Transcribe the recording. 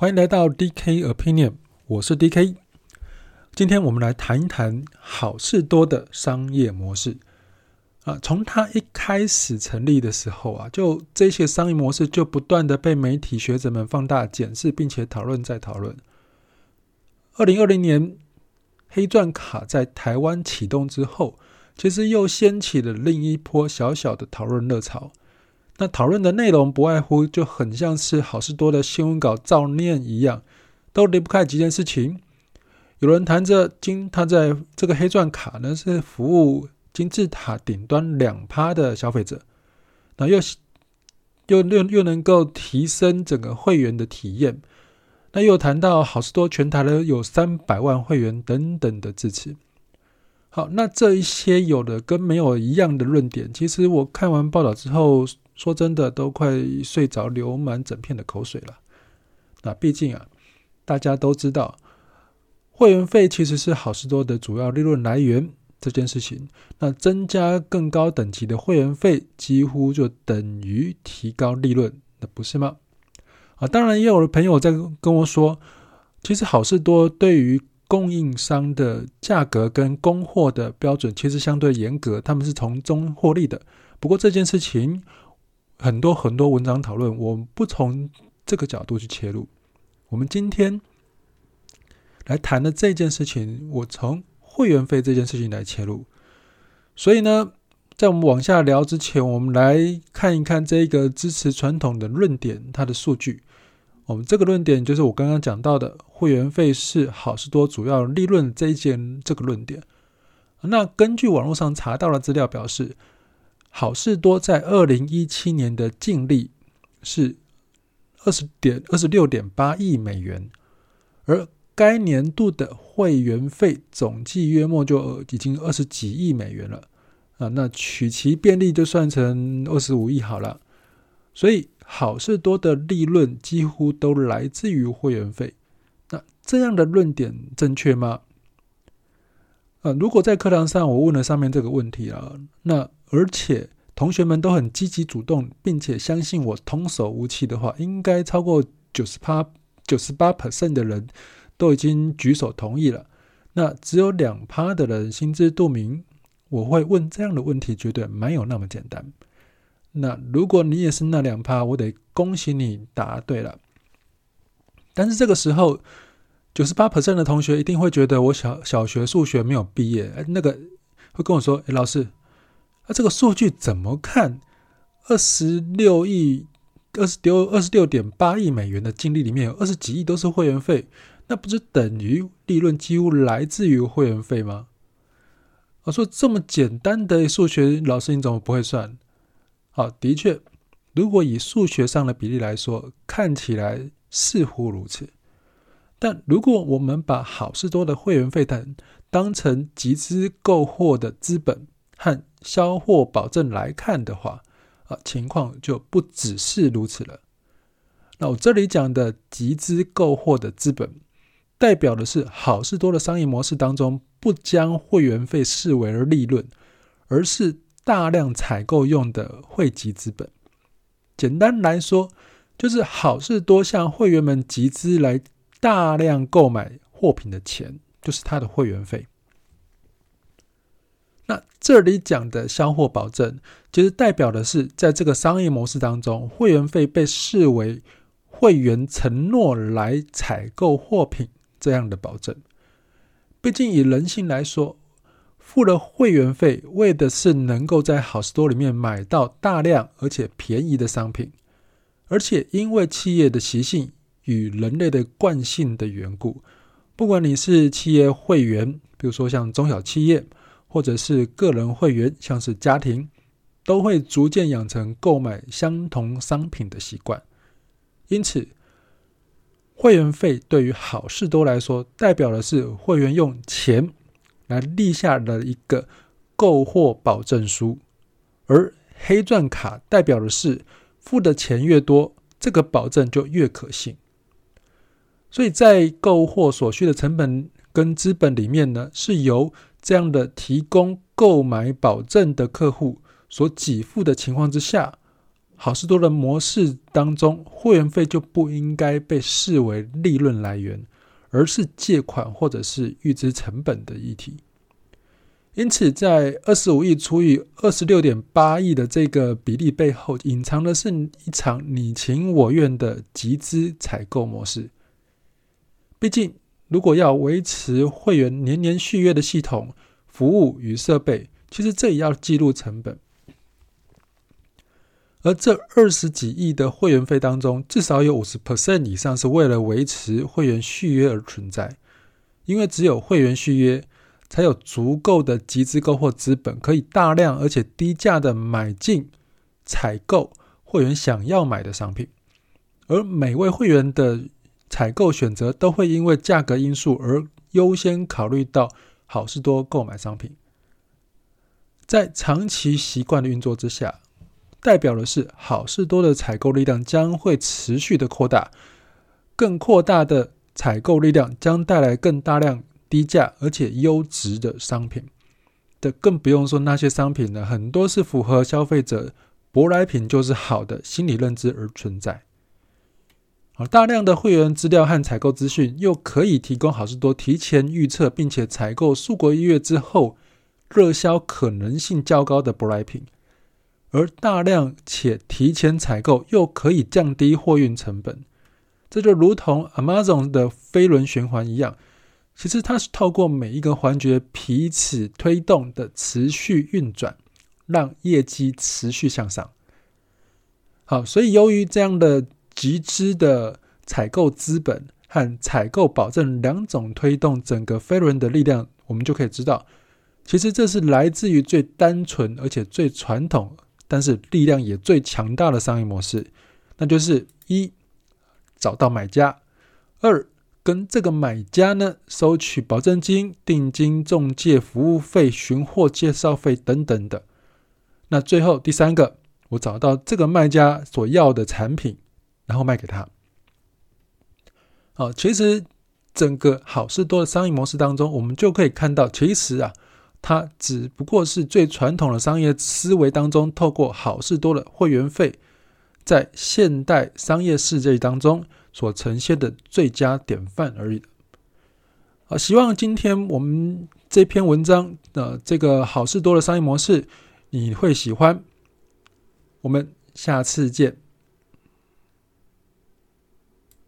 欢迎来到 DK Opinion，我是 DK。今天我们来谈一谈好事多的商业模式啊。从它一开始成立的时候啊，就这些商业模式就不断的被媒体学者们放大检视，并且讨论再讨论。二零二零年黑钻卡在台湾启动之后，其实又掀起了另一波小小的讨论热潮。那讨论的内容不外乎就很像是好事多的新闻稿照念一样，都离不开几件事情。有人谈着金，他在这个黑钻卡呢是服务金字塔顶端两趴的消费者，那又又又又能够提升整个会员的体验。那又谈到好事多全台呢有三百万会员等等的支持。好，那这一些有的跟没有一样的论点，其实我看完报道之后。说真的，都快睡着，流满整片的口水了。那毕竟啊，大家都知道，会员费其实是好事多的主要利润来源这件事情。那增加更高等级的会员费，几乎就等于提高利润，那不是吗？啊，当然也有的朋友在跟我说，其实好事多对于供应商的价格跟供货的标准其实相对严格，他们是从中获利的。不过这件事情。很多很多文章讨论，我们不从这个角度去切入。我们今天来谈的这件事情，我从会员费这件事情来切入。所以呢，在我们往下聊之前，我们来看一看这个支持传统的论点，它的数据。我们这个论点就是我刚刚讲到的，会员费是好市多主要利润这一件这个论点。那根据网络上查到的资料表示。好事多在二零一七年的净利是二十点二十六点八亿美元，而该年度的会员费总计约莫就已经二十几亿美元了啊，那取其便利就算成二十五亿好了。所以好事多的利润几乎都来自于会员费。那这样的论点正确吗？啊，如果在课堂上我问了上面这个问题啊，那而且同学们都很积极主动，并且相信我童叟无欺的话，应该超过九十八、九十八 percent 的人都已经举手同意了。那只有两趴的人心知肚明。我会问这样的问题，绝对没有那么简单。那如果你也是那两趴，我得恭喜你答对了。但是这个时候，九十八 percent 的同学一定会觉得我小小学数学没有毕业，哎，那个会跟我说：“哎，老师。”那这个数据怎么看？二十六亿、二十六、二十六点八亿美元的净利里面有二十几亿都是会员费，那不是等于利润几乎来自于会员费吗？我说这么简单的数学，老师你怎么不会算？好，的确，如果以数学上的比例来说，看起来似乎如此。但如果我们把好事多的会员费等当成集资购货的资本和销货保证来看的话，啊，情况就不只是如此了。那我这里讲的集资购货的资本，代表的是好事多的商业模式当中不将会员费视为利润，而是大量采购用的会籍资本。简单来说，就是好事多向会员们集资来大量购买货品的钱，就是他的会员费。那这里讲的销货保证，其实代表的是，在这个商业模式当中，会员费被视为会员承诺来采购货品这样的保证。毕竟以人性来说，付了会员费，为的是能够在好市多里面买到大量而且便宜的商品，而且因为企业的习性与人类的惯性的缘故，不管你是企业会员，比如说像中小企业。或者是个人会员，像是家庭，都会逐渐养成购买相同商品的习惯。因此，会员费对于好事多来说，代表的是会员用钱来立下的一个购货保证书；而黑钻卡代表的是付的钱越多，这个保证就越可信。所以在购货所需的成本跟资本里面呢，是由这样的提供购买保证的客户所给付的情况之下，好事多的模式当中，会员费就不应该被视为利润来源，而是借款或者是预支成本的议题。因此，在二十五亿除以二十六点八亿的这个比例背后，隐藏的是一场你情我愿的集资采购模式。毕竟，如果要维持会员年年续约的系统、服务与设备，其实这也要计入成本。而这二十几亿的会员费当中，至少有五十 percent 以上是为了维持会员续约而存在，因为只有会员续约，才有足够的集资购货资本，可以大量而且低价的买进、采购会员想要买的商品。而每位会员的采购选择，都会因为价格因素而优先考虑到好事多购买商品。在长期习惯的运作之下，代表的是好事多的采购力量将会持续的扩大，更扩大的采购力量将带来更大量低价而且优质的商品的，更不用说那些商品呢，很多是符合消费者舶来品就是好的心理认知而存在。好，大量的会员资料和采购资讯又可以提供好事多提前预测并且采购数个月之后热销可能性较高的舶来品。而大量且提前采购又可以降低货运成本，这就如同 Amazon 的飞轮循环一样，其实它是透过每一个环节彼此推动的持续运转，让业绩持续向上。好，所以由于这样的集资的采购资本和采购保证两种推动整个飞轮的力量，我们就可以知道，其实这是来自于最单纯而且最传统。但是力量也最强大的商业模式，那就是一找到买家，二跟这个买家呢收取保证金、定金、中介服务费、寻货介绍费等等的。那最后第三个，我找到这个卖家所要的产品，然后卖给他。好，其实整个好事多的商业模式当中，我们就可以看到，其实啊。它只不过是最传统的商业思维当中，透过好事多的会员费，在现代商业世界当中所呈现的最佳典范而已。啊，希望今天我们这篇文章的这个好事多的商业模式你会喜欢。我们下次见。